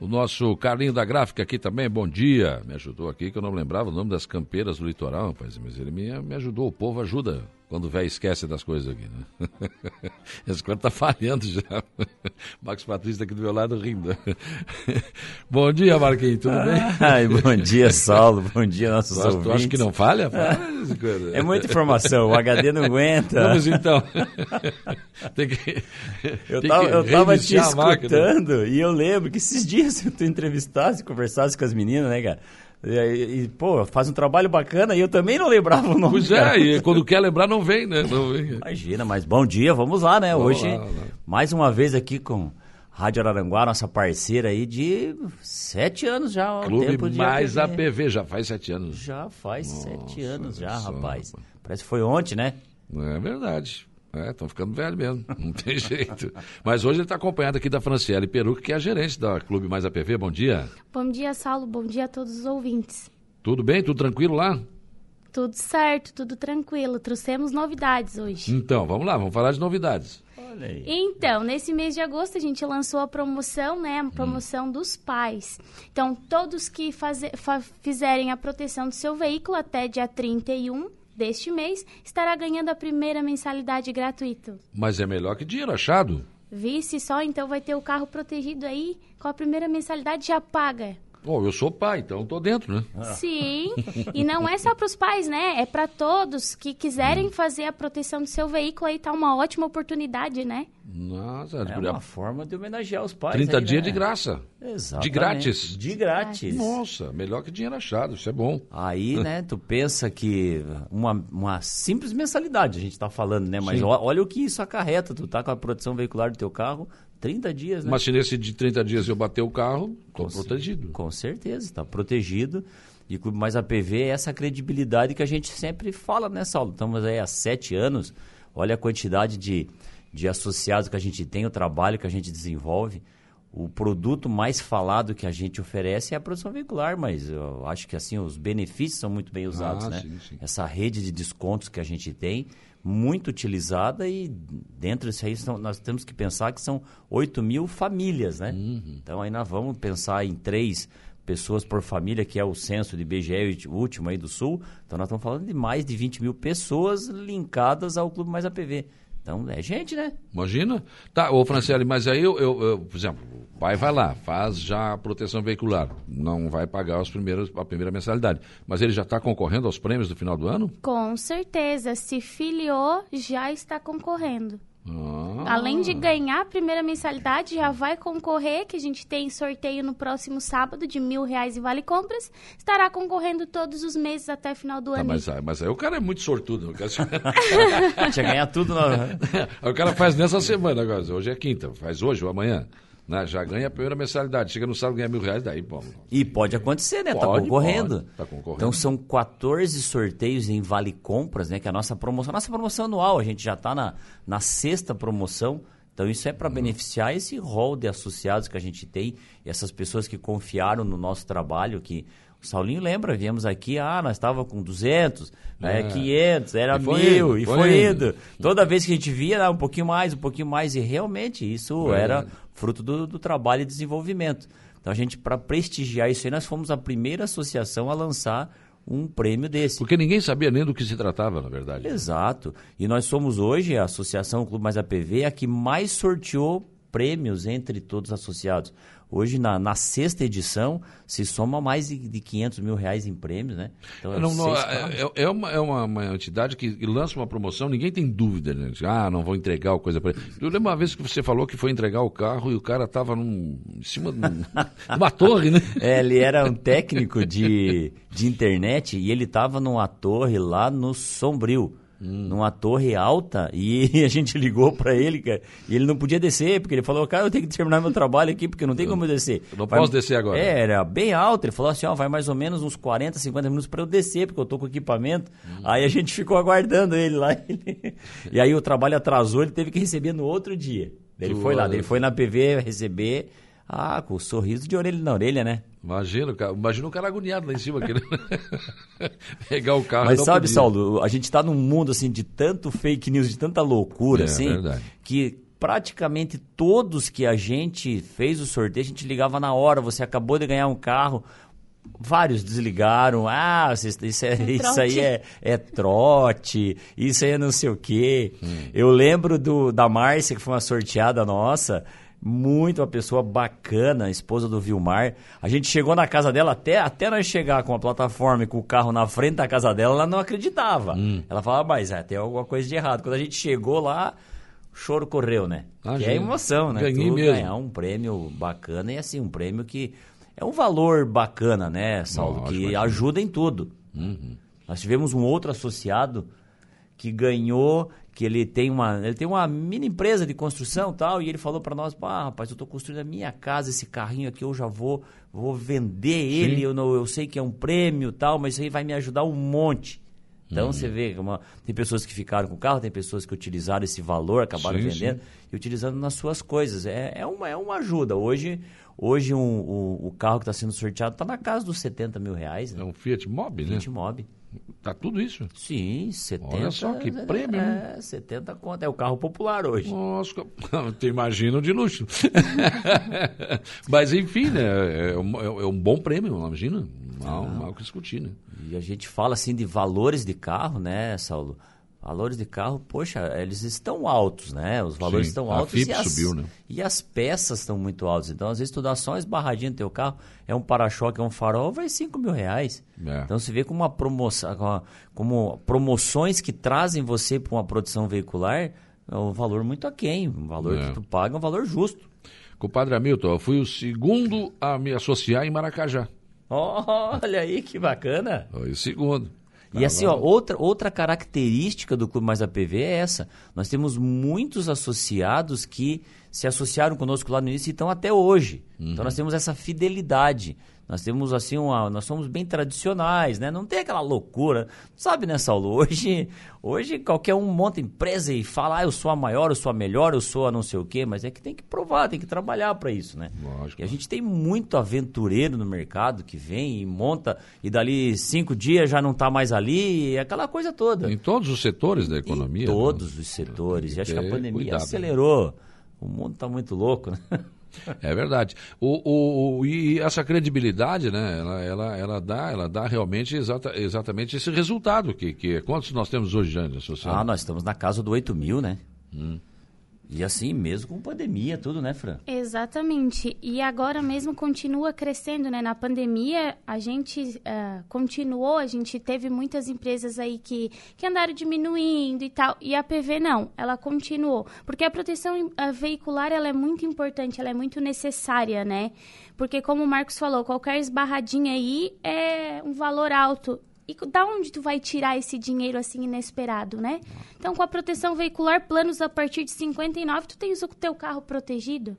O nosso Carlinho da Gráfica aqui também, bom dia. Me ajudou aqui, que eu não lembrava o nome das campeiras do litoral, rapaz. Mas ele me, me ajudou. O povo ajuda quando o velho esquece das coisas aqui, né? Esse quanto tá falhando já. Max Patrício aqui do meu lado rindo. bom dia, Marquinhos, tudo bem? Ai, bom dia, Saulo. Bom dia, nossos tu, ouvintes. Tu acha que não falha? É muita informação, o HD não aguenta. Mas então... tem que, eu, tem tava, que eu tava te escutando e eu lembro que esses dias tu entrevistasse, conversasse com as meninas, né, cara? E, e, pô, faz um trabalho bacana e eu também não lembrava o nome. Pois cara. é, e quando quer lembrar não vem, né? Não vem. Imagina, mas bom dia, vamos lá, né? Vamos Hoje, lá, lá. mais uma vez aqui com Rádio Araranguá, nossa parceira aí de sete anos já. Clube mais APV. já faz sete anos. Já faz Nossa, sete anos já, só, rapaz. rapaz. Parece que foi ontem, né? É verdade. É, estão ficando velho mesmo, não tem jeito. Mas hoje ele está acompanhado aqui da Franciele Peruca, que é a gerente da Clube Mais APV. Bom dia. Bom dia, Saulo. Bom dia a todos os ouvintes. Tudo bem? Tudo tranquilo lá? Tudo certo, tudo tranquilo. Trouxemos novidades hoje. Então, vamos lá, vamos falar de novidades. Olha aí. Então, nesse mês de agosto a gente lançou a promoção, né? A promoção Hum. dos pais. Então, todos que faze- fa- fizerem a proteção do seu veículo até dia 31 deste mês, estará ganhando a primeira mensalidade gratuita. Mas é melhor que dinheiro achado. Vice só, então vai ter o carro protegido aí, com a primeira mensalidade já paga. Pô, eu sou pai, então estou dentro, né? Sim, e não é só para os pais, né? É para todos que quiserem fazer a proteção do seu veículo. Aí tá uma ótima oportunidade, né? Nossa, É uma forma de homenagear os pais. 30 aí, dias né? de graça. Exatamente. De grátis. De grátis. Nossa, melhor que dinheiro achado, isso é bom. Aí, né, tu pensa que uma, uma simples mensalidade a gente tá falando, né? Mas Sim. olha o que isso acarreta. Tu tá com a proteção veicular do teu carro, 30 dias, né? Mas se nesse de 30 dias eu bater o carro, estou Com- protegido. Com certeza, está protegido. E Clube Mais APV é essa credibilidade que a gente sempre fala, né, Saulo? Estamos aí há sete anos. Olha a quantidade de, de associados que a gente tem, o trabalho que a gente desenvolve. O produto mais falado que a gente oferece é a produção veicular, mas eu acho que assim os benefícios são muito bem usados, Ah, né? sim, sim. Essa rede de descontos que a gente tem, muito utilizada e dentro disso aí são- nós temos que pensar que são 8 mil famílias, né? Então aí nós vamos pensar em três pessoas por família, que é o censo de IBGE último aí do Sul. Então nós estamos falando de mais de 20 mil pessoas linkadas ao Clube Mais APV. Então é gente, né? Imagina. Tá, ô Franciele, mas aí eu, eu- eu, por exemplo, o pai vai lá, faz já a proteção veicular, não vai pagar os primeiros, a primeira mensalidade, mas ele já está concorrendo aos prêmios do final do ano? Com certeza, se filiou, já está concorrendo. Ah, Além de ganhar a primeira mensalidade, já vai concorrer, que a gente tem sorteio no próximo sábado de mil reais em Vale Compras. Estará concorrendo todos os meses até final do tá, ano. mas, aí- mas aí o cara é muito sortudo. O cara, Tinha ganhar tudo na... O cara faz nessa semana agora, hoje é quinta, faz hoje ou amanhã. Né? Já ganha a primeira mensalidade, chega no sábado ganha mil reais, daí, bom. E pode acontecer, né? tá Pode, concorrendo. pode. Tá concorrendo. Então são 14 sorteios em Vale Compras, né? Que é a nossa promoção. Nossa promoção anual, a gente já está na, na sexta promoção. Então isso é para Uhum. beneficiar esse rol de associados que a gente tem, e essas pessoas que confiaram no nosso trabalho, que o Saulinho lembra, viemos aqui, ah, nós estava com 200, É. né, 500, era E mil, indo, e foi foi indo. indo. Toda vez que a gente via, um pouquinho mais, um pouquinho mais, e realmente isso era fruto do, do trabalho e desenvolvimento. Então a gente, para prestigiar isso aí, nós fomos a primeira associação a lançar um prêmio desse. Porque ninguém sabia nem do que se tratava, na verdade. Exato. E nós somos hoje, a Associação Clube Mais APV, a que mais sorteou prêmios entre todos os associados. Hoje, na, na sexta edição, se soma mais de, de 500 mil reais em prêmios, né? Então, Não, não, seis carros. é, é uma, é uma, uma entidade que lança uma promoção, ninguém tem dúvida, né? Ah, não vou entregar o coisa para ele. Eu lembro uma vez que você falou que foi entregar o carro e o cara estava num, em cima de, de uma torre, né? É, ele era um técnico de, de internet e ele estava numa torre lá no Sombrio. Hum. Numa torre alta, e a gente ligou para ele, cara, e ele não podia descer, porque ele falou, cara, eu tenho que terminar meu trabalho aqui, porque não tem como eu descer. eu não Vai- posso descer agora. É, era bem alto, ele falou assim, ó, vai mais ou menos uns 40, 50 minutos para eu descer, porque eu tô com equipamento. Hum. Aí a gente ficou aguardando ele lá, e aí o trabalho atrasou, ele teve que receber no outro dia. Ele foi lá, ele foi na PV receber, ah, com o sorriso de orelha na orelha, né? Imagina, o cara, imagina o cara agoniado lá em cima, querendo pegar o carro. Mas não sabe, podia. Saulo, a gente tá num mundo assim de tanto fake news, de tanta loucura, É, assim, verdade. que praticamente todos que a gente fez o sorteio, a gente ligava na hora, você acabou de ganhar um carro, vários desligaram. Ah, isso, isso, é, isso aí é, é, trote, isso aí é não sei o quê. Hum. Eu lembro do, da Márcia, que foi uma sorteada nossa. Muito uma pessoa bacana, esposa do Vilmar. A gente chegou na casa dela, até, até nós chegar com a plataforma e com o carro na frente da casa dela, ela não acreditava. Hum. Ela falava, mas é, tem alguma coisa de errado. Quando a gente chegou lá, o choro correu, né? Ah, que é emoção, né? Ganhei tu mesmo. ganhar um prêmio bacana e assim, um prêmio que é um valor bacana, né, Saulo? que ajuda em tudo. Uhum. Nós tivemos um outro associado que ganhou, que ele tem uma, ele tem uma mini empresa de construção tal, e ele falou para nós, ah, rapaz, eu estou construindo a minha casa, esse carrinho aqui eu já vou, vou vender ele, eu, não, eu sei que é um prêmio tal, mas isso aí vai me ajudar um monte. Então uhum. você vê, uma, tem pessoas que ficaram com o carro, tem pessoas que utilizaram esse valor, acabaram sim, vendendo sim. e utilizando nas suas coisas. É, é, uma, é uma ajuda. Hoje, Hoje um, um, o carro que está sendo sorteado está na casa dos 70 mil reais. Né? É um Fiat Mobi, né? Fiat Mobi. Tá tudo isso? Sim, 70. Olha só que é, prêmio? É, 70 conto. É o carro popular hoje. Nossa, te imagino de luxo. Mas enfim, né? É um, é um bom prêmio, imagina. Mal, mal que discutir, né? E a gente fala assim de valores de carro, né, Saulo? Valores de carro, poxa, eles estão altos, né? Os valores Sim, estão altos. E as, subiu, né? E as peças estão muito altas. Então, às vezes, tu dá só uma esbarradinha no teu carro, é um para-choque, é um farol, vai 5 mil reais. É. Então, se vê como uma promoção, como promoções que trazem você para uma produção veicular, é um valor muito aquém. Um valor é. que tu paga é um valor justo. Compadre Hamilton, eu fui o segundo a me associar em Maracajá. Olha aí, que bacana. Foi o segundo. E assim, ó, outra, outra característica do Clube Mais APV é essa. Nós temos muitos associados que se associaram conosco lá no início e estão até hoje. Uhum. Então nós temos essa fidelidade. Nós temos assim uma, nós somos bem tradicionais, né? Não tem aquela loucura. Sabe, né, Saulo? Hoje, hoje qualquer um monta empresa e fala, ah, eu sou a maior, eu sou a melhor, eu sou a não sei o quê, mas é que tem que provar, tem que trabalhar para isso, né? Lógico. E a gente tem muito aventureiro no mercado que vem e monta e dali cinco dias já não está mais ali, aquela coisa toda. Em todos os setores da economia. Em todos né? os setores. E acho que a pandemia cuidado, né? acelerou. Né? O mundo está muito louco, né? É verdade. O, o, e essa credibilidade, né, ela, ela, ela, dá, ela dá realmente exata, exatamente esse resultado. Que, que, quantos nós temos hoje, Jânio? Ah, nós estamos na casa do 8 mil, né? Hum. E assim, mesmo com pandemia, tudo, né, Fran? Exatamente. E agora mesmo continua crescendo, né? Na pandemia, a gente uh, continuou, a gente teve muitas empresas aí que, que andaram diminuindo e tal. E a PV não, ela continuou. Porque a proteção uh, veicular, ela é muito importante, ela é muito necessária, né? Porque como o Marcos falou, qualquer esbarradinha aí é um valor alto. E da onde tu vai tirar esse dinheiro assim inesperado, né? Então, com a proteção veicular, planos a partir de 59, tu tens o teu carro protegido.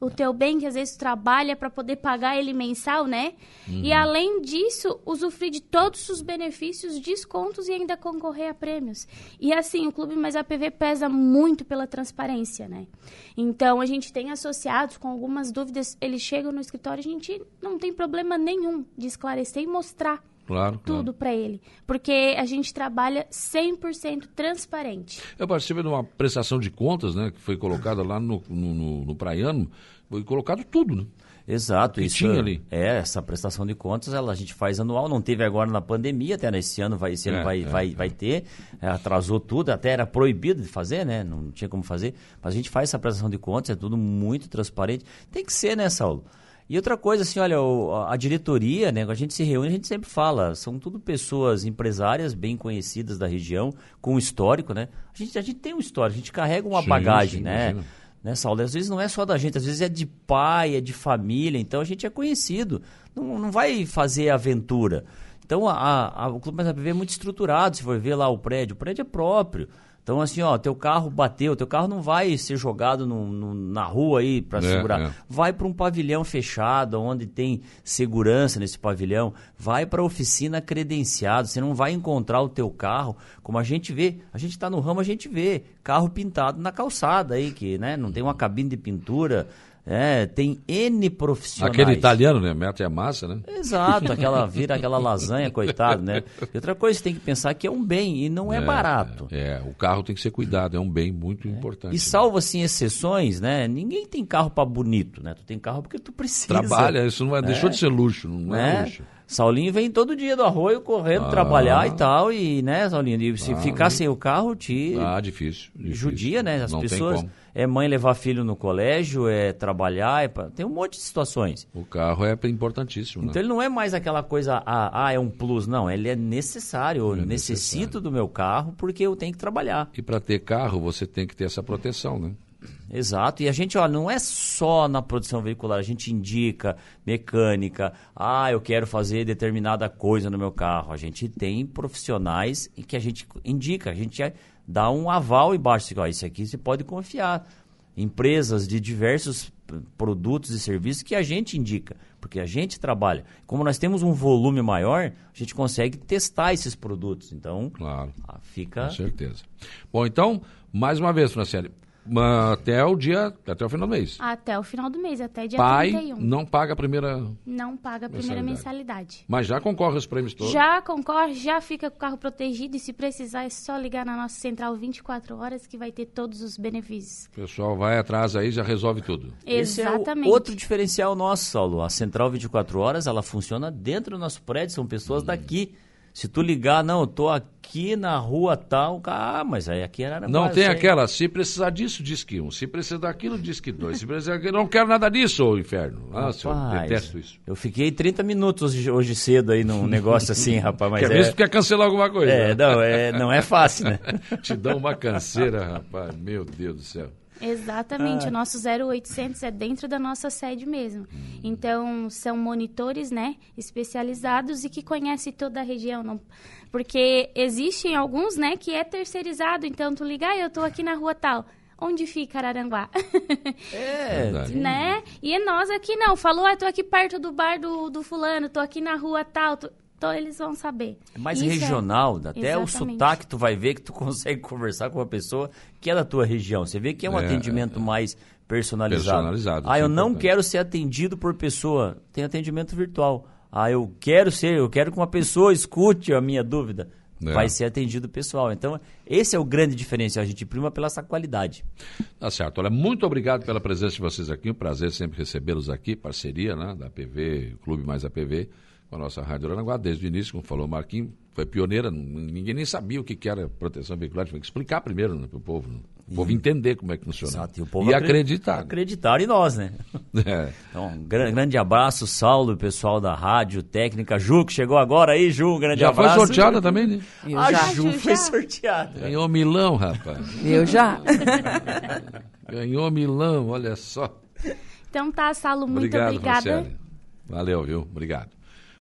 O teu bem, que às vezes tu trabalha para poder pagar ele mensal, né? Uhum. E além disso, usufruir de todos os benefícios, descontos e ainda concorrer a prêmios. E assim, o Clube Mais APV pesa muito pela transparência, né? Então, a gente tem associados com algumas dúvidas, eles chegam no escritório, a gente não tem problema nenhum de esclarecer e mostrar Claro, tudo claro. para ele. Porque a gente trabalha 100% transparente. Eu participei de uma prestação de contas, né, que foi colocada lá no, no, no, no Praiano, foi colocado tudo, né? Exato, que isso tinha ali. é essa prestação de contas, ela a gente faz anual, não teve agora na pandemia, até nesse ano vai, esse ano é, vai, é, vai, é. vai ter, é, atrasou tudo, até era proibido de fazer, né? Não tinha como fazer, mas a gente faz essa prestação de contas, é tudo muito transparente. Tem que ser, né, Saulo? E outra coisa, assim, olha, a diretoria, né, a gente se reúne, a gente sempre fala, são tudo pessoas empresárias bem conhecidas da região, com histórico, né? A gente, a gente tem um histórico, a gente carrega uma sim, bagagem, sim, né? Imagina. Né, Saulo? Às vezes não é só da gente, às vezes é de pai, é de família, então a gente é conhecido. Não, não vai fazer aventura. Então a, a, o Clube Mais APV é muito estruturado, se for ver lá o prédio, o prédio é próprio. Então, assim, ó, teu carro bateu, teu carro não vai ser jogado no, no, na rua aí para é, segurar. É. Vai para um pavilhão fechado, onde tem segurança nesse pavilhão. Vai para oficina credenciada. Você não vai encontrar o teu carro, como a gente vê. A gente está no ramo, a gente vê carro pintado na calçada aí, que né, não tem uma cabine de pintura. É, tem N profissionais. Aquele italiano, né? Mete a massa, né? Exato, aquela vira aquela lasanha, coitado, né? E outra coisa, você tem que pensar que é um bem e não é, é barato. É, o carro tem que ser cuidado, é um bem muito é. importante. E salvo assim exceções, né? Ninguém tem carro para bonito, né? Tu tem carro porque tu precisa. Trabalha, isso não é, deixou de ser luxo, não é, é luxo. Saulinho vem todo dia do arroio correndo, ah. trabalhar e tal, e, né, Saulinho, e se ah, ficar sem o carro, te... Ah, difícil. difícil. Judia, né? As não pessoas... É mãe levar filho no colégio, é trabalhar, é pra... tem um monte de situações. O carro é importantíssimo, né? Então ele não é mais aquela coisa, ah, ah é um plus, não. Ele é necessário, eu é necessito necessário. do meu carro porque eu tenho que trabalhar. E para ter carro, você tem que ter essa proteção, né? Exato, e a gente, ó, não é só na produção veicular, a gente indica mecânica, ah, eu quero fazer determinada coisa no meu carro. A gente tem profissionais que a gente indica, a gente dá um aval embaixo, ó, isso aqui você pode confiar. Empresas de diversos produtos e serviços que a gente indica, porque a gente trabalha. Como nós temos um volume maior, a gente consegue testar esses produtos. Então, claro, ah, fica. Com certeza. Bom, então, mais uma vez, Franciele, até o dia, até o final do mês. Até o final do mês, até dia Pai 31. não paga a primeira Não paga a primeira mensalidade. mensalidade. Mas já concorre aos prêmios todos? Já concorre, já fica com o carro protegido e se precisar é só ligar na nossa central 24 horas que vai ter todos os benefícios. O pessoal vai atrás aí já resolve tudo. Exatamente. Esse é o outro diferencial nosso, Saulo. A central 24 horas, ela funciona dentro do nosso prédio, são pessoas hum. daqui. Se tu ligar, não, eu tô aqui na rua tal, ah, mas aí aqui era Não tem aquela, se precisar disso, diz que um, se precisar daquilo, diz que dois, se precisar daquilo, não quero nada disso, ô inferno. Nossa, rapaz, eu detesto isso. Eu fiquei 30 minutos hoje, hoje cedo aí num negócio assim, rapaz, mas Quer é... se quer cancelar alguma coisa. É, não, é, não é fácil, né? Te dão uma canseira, rapaz, meu Deus do céu. Exatamente, ah. o nosso 0800 é dentro da nossa sede mesmo. Hum. Então, são monitores, né, especializados e que conhecem toda a região. Não... Porque existem alguns, né, que é terceirizado. Então, tu liga, ah, eu tô aqui na rua tal. Onde fica Araranguá? É, né? E é nós aqui não. Falou, ah, tô aqui perto do bar do, do fulano, tô aqui na rua tal. Tu... Então eles vão saber. É mais Isso é regional, é... até Exatamente. o sotaque tu vai ver que tu consegue conversar com uma pessoa que é da tua região. Você vê que é um é, atendimento é, mais personalizado. Personalizado. Ah, eu não quero ser atendido por pessoa. Tem atendimento virtual. Ah, eu quero ser, eu quero que uma pessoa escute a minha dúvida. É. Vai ser atendido pessoal. Então, esse é o grande diferencial. A gente prima pela essa qualidade. Tá certo. Olha, muito obrigado pela presença de vocês aqui. Um prazer sempre recebê-los aqui. Parceria, né? Da PV, Clube Mais a PV com a nossa Rádio Aranaguá, desde o início, como falou o Marquinhos, foi pioneira, ninguém nem sabia o que, que era proteção veicular, tinha que explicar primeiro né, para o povo, né? o povo entender como é que funciona. Exato, e, o povo e acreditar. Acreditar em nós, né? É. Então, um grande abraço, Saulo, pessoal da rádio, técnica, Ju, que chegou agora aí, Ju, um grande já abraço. Já foi sorteada também, né? Eu a já. Ju foi sorteada. Ganhou Milão, rapaz. Eu já. Ganhou Milão, olha só. Então tá, Saulo, muito Obrigado, obrigada. Valeu, viu? Obrigado.